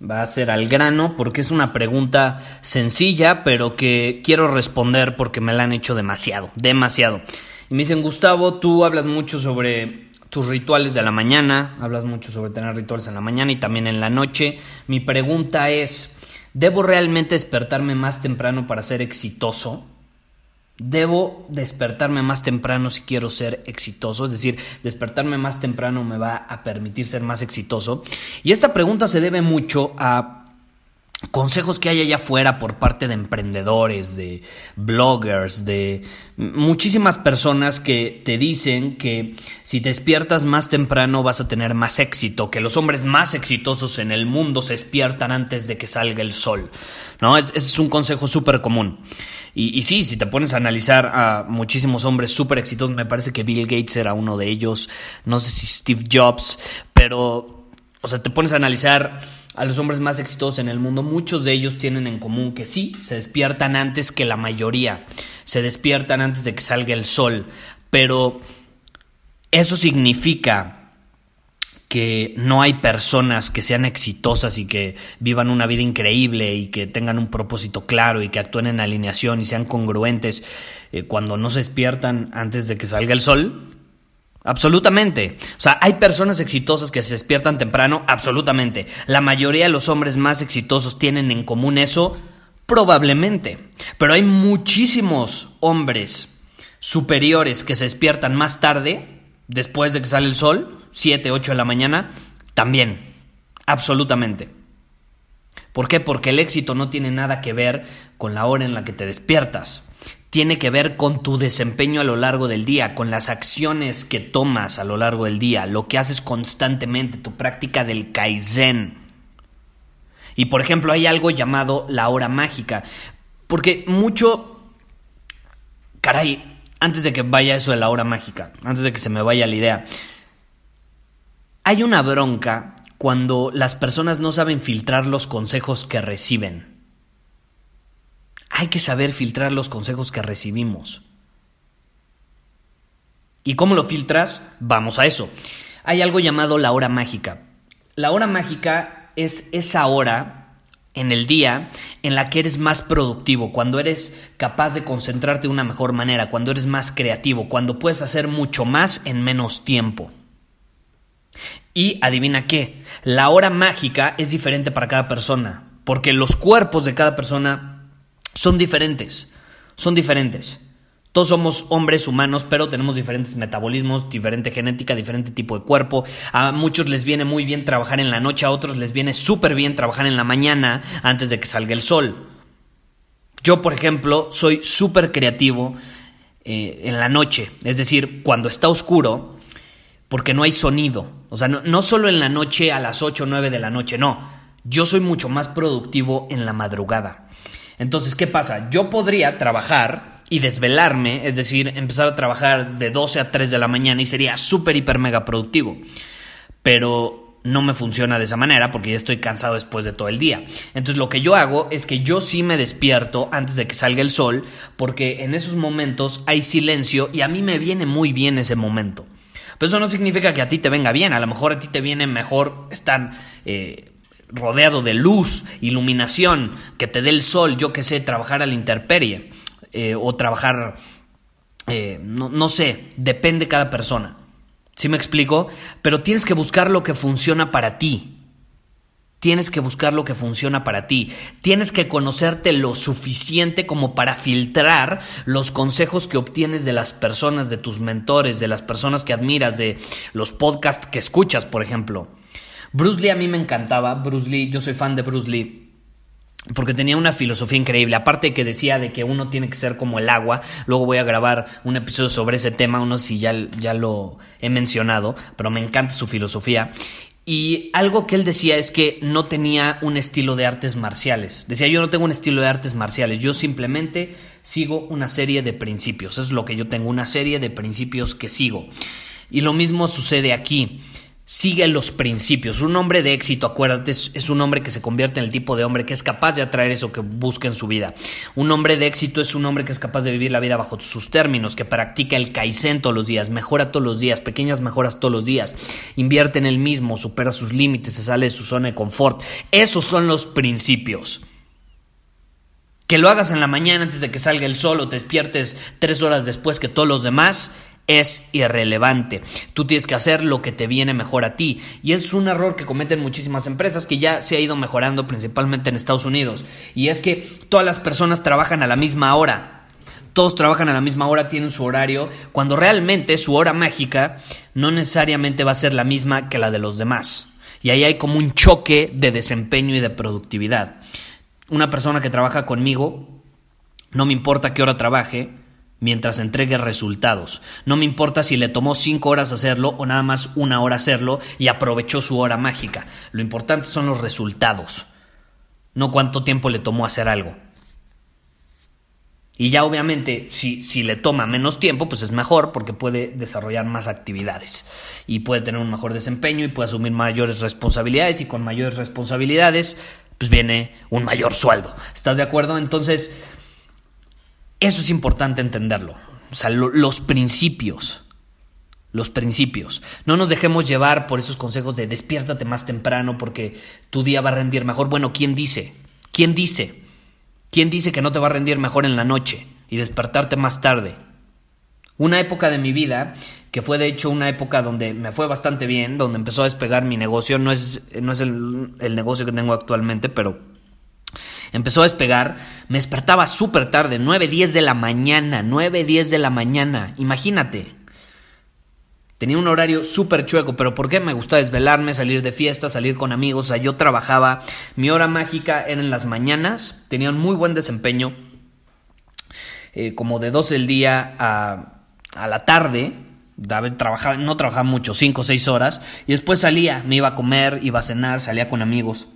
va a ser al grano porque es una pregunta sencilla, pero que quiero responder porque me la han hecho demasiado, demasiado. Y me dicen, Gustavo, tú hablas mucho sobre tus rituales de la mañana, hablas mucho sobre tener rituales en la mañana y también en la noche. Mi pregunta es, ¿debo realmente despertarme más temprano para ser exitoso? Debo despertarme más temprano si quiero ser exitoso, es decir, despertarme más temprano me va a permitir ser más exitoso. Y esta pregunta se debe mucho a consejos que hay allá afuera por parte de emprendedores, de bloggers, de muchísimas personas que te dicen que si te despiertas más temprano vas a tener más éxito, que los hombres más exitosos en el mundo se despiertan antes de que salga el sol. ¿No? ese es un consejo súper común. Y, y, sí, si te pones a analizar a muchísimos hombres súper exitosos, me parece que Bill Gates era uno de ellos, no sé si Steve Jobs, pero, o sea, te pones a analizar a los hombres más exitosos en el mundo, muchos de ellos tienen en común que sí, se despiertan antes que la mayoría, se despiertan antes de que salga el sol, pero eso significa que no hay personas que sean exitosas y que vivan una vida increíble y que tengan un propósito claro y que actúen en alineación y sean congruentes eh, cuando no se despiertan antes de que salga el sol? Absolutamente. O sea, hay personas exitosas que se despiertan temprano, absolutamente. La mayoría de los hombres más exitosos tienen en común eso, probablemente. Pero hay muchísimos hombres superiores que se despiertan más tarde, después de que sale el sol, 7, 8 de la mañana, también. Absolutamente. ¿Por qué? Porque el éxito no tiene nada que ver con la hora en la que te despiertas tiene que ver con tu desempeño a lo largo del día, con las acciones que tomas a lo largo del día, lo que haces constantemente, tu práctica del kaizen. Y por ejemplo, hay algo llamado la hora mágica, porque mucho... Caray, antes de que vaya eso de la hora mágica, antes de que se me vaya la idea, hay una bronca cuando las personas no saben filtrar los consejos que reciben hay que saber filtrar los consejos que recibimos. ¿Y cómo lo filtras? Vamos a eso. Hay algo llamado la hora mágica. La hora mágica es esa hora en el día en la que eres más productivo, cuando eres capaz de concentrarte de una mejor manera, cuando eres más creativo, cuando puedes hacer mucho más en menos tiempo. Y adivina qué, la hora mágica es diferente para cada persona, porque los cuerpos de cada persona son diferentes, son diferentes. Todos somos hombres humanos, pero tenemos diferentes metabolismos, diferente genética, diferente tipo de cuerpo. A muchos les viene muy bien trabajar en la noche, a otros les viene súper bien trabajar en la mañana antes de que salga el sol. Yo, por ejemplo, soy súper creativo eh, en la noche, es decir, cuando está oscuro, porque no hay sonido. O sea, no, no solo en la noche a las 8 o 9 de la noche, no. Yo soy mucho más productivo en la madrugada. Entonces, ¿qué pasa? Yo podría trabajar y desvelarme, es decir, empezar a trabajar de 12 a 3 de la mañana y sería súper, hiper, mega productivo. Pero no me funciona de esa manera porque ya estoy cansado después de todo el día. Entonces lo que yo hago es que yo sí me despierto antes de que salga el sol porque en esos momentos hay silencio y a mí me viene muy bien ese momento. Pero eso no significa que a ti te venga bien, a lo mejor a ti te viene mejor estar eh, rodeado de luz, iluminación, que te dé el sol, yo que sé, trabajar a la intemperie eh, o trabajar, eh, no, no, sé, depende cada persona. ¿Sí me explico? Pero tienes que buscar lo que funciona para ti. Tienes que buscar lo que funciona para ti. Tienes que conocerte lo suficiente como para filtrar los consejos que obtienes de las personas, de tus mentores, de las personas que admiras, de los podcasts que escuchas, por ejemplo. Bruce Lee a mí me encantaba. Bruce Lee, yo soy fan de Bruce Lee porque tenía una filosofía increíble. Aparte que decía de que uno tiene que ser como el agua. Luego voy a grabar un episodio sobre ese tema, uno si ya, ya lo he mencionado, pero me encanta su filosofía. Y algo que él decía es que no tenía un estilo de artes marciales. Decía, yo no tengo un estilo de artes marciales, yo simplemente sigo una serie de principios. Es lo que yo tengo, una serie de principios que sigo. Y lo mismo sucede aquí sigue los principios. Un hombre de éxito, acuérdate, es, un hombre que se convierte en el tipo de hombre que es capaz de atraer eso que busca en su vida. Un hombre de éxito es un hombre que es capaz de vivir la vida bajo sus términos, que practica el kaizen todos los días, mejora todos los días, pequeñas mejoras todos los días, invierte en él mismo, supera sus límites, se sale de su zona de confort. Esos son los principios. Que lo hagas en la mañana antes de que salga el sol o te despiertes tres horas después que todos los demás, es irrelevante. Tú tienes que hacer lo que te viene mejor a ti. Y es un error que cometen muchísimas empresas que ya se ha ido mejorando principalmente en Estados Unidos. Y es que todas las personas trabajan a la misma hora. Todos trabajan a la misma hora, tienen su horario, cuando realmente su hora mágica no necesariamente va a ser la misma que la de los demás. Y ahí hay como un choque de desempeño y de productividad. Una persona que trabaja conmigo, no me importa qué hora trabaje, mientras entregue resultados. No me importa si le tomó cinco horas hacerlo o nada más una hora hacerlo y aprovechó su hora mágica. Lo importante son los resultados, no cuánto tiempo le tomó hacer algo. Y ya obviamente si, si le toma menos tiempo, pues es mejor porque puede desarrollar más actividades y puede tener un mejor desempeño y puede asumir mayores responsabilidades y con mayores responsabilidades pues viene un mayor sueldo. ¿Estás de acuerdo? Entonces, eso es importante entenderlo. O sea, los principios. Los principios. No nos dejemos llevar por esos consejos de despiértate más temprano porque tu día va a rendir mejor. Bueno, ¿quién dice? ¿Quién dice? ¿Quién dice que no te va a rendir mejor en la noche y despertarte más tarde? Una época de mi vida, que fue de hecho una época donde me fue bastante bien, donde empezó a despegar mi negocio, no es, no es el, el negocio que tengo actualmente, pero empezó a despegar, me despertaba súper tarde, 9, 10 de la mañana, 9, 10 de la mañana, imagínate. Tenía un horario súper chueco, pero ¿por qué? Me gustaba desvelarme, salir de fiesta, salir con amigos, o sea, yo trabajaba, mi hora mágica era en las mañanas, tenía un muy buen desempeño, eh, como de 12 del día a, a la tarde, no trabajaba mucho, 5 o 6 horas, y después salía, me iba a comer, iba a cenar, salía con amigos.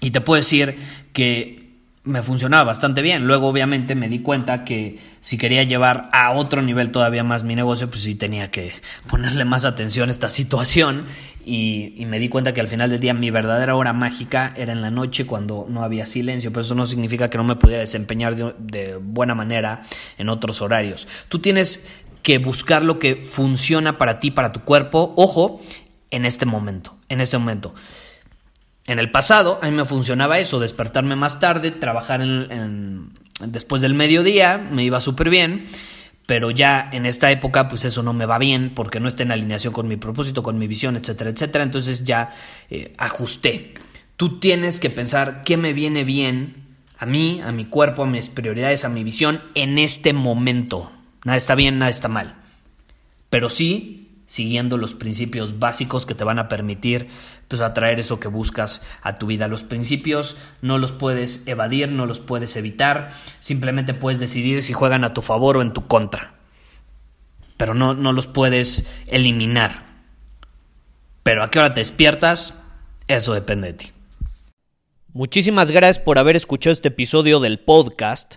Y te puedo decir que me funcionaba bastante bien. Luego, obviamente, me di cuenta que si quería llevar a otro nivel todavía más mi negocio, pues sí tenía que ponerle más atención a esta situación. Y, me di cuenta que al final del día mi verdadera hora mágica era en la noche cuando no había silencio. Pero eso no significa que no me pudiera desempeñar de, de buena manera en otros horarios. Tú tienes que buscar lo que funciona para ti, para tu cuerpo. Ojo, en este momento. En este momento. En el pasado a mí me funcionaba eso, despertarme más tarde, trabajar en, después del mediodía, me iba súper bien, pero ya en esta época pues eso no me va bien porque no está en alineación con mi propósito, con mi visión, etcétera, etcétera, entonces ya eh, ajusté. Tú tienes que pensar qué me viene bien a mí, a mi cuerpo, a mis prioridades, a mi visión en este momento. Nada está bien, nada está mal. Pero sí siguiendo los principios básicos que te van a permitir pues atraer eso que buscas a tu vida. Los principios no los puedes evadir, no los puedes evitar, simplemente puedes decidir si juegan a tu favor o en tu contra. Pero no, no los puedes eliminar. Pero a qué hora te despiertas, eso depende de ti. Muchísimas gracias por haber escuchado este episodio del podcast.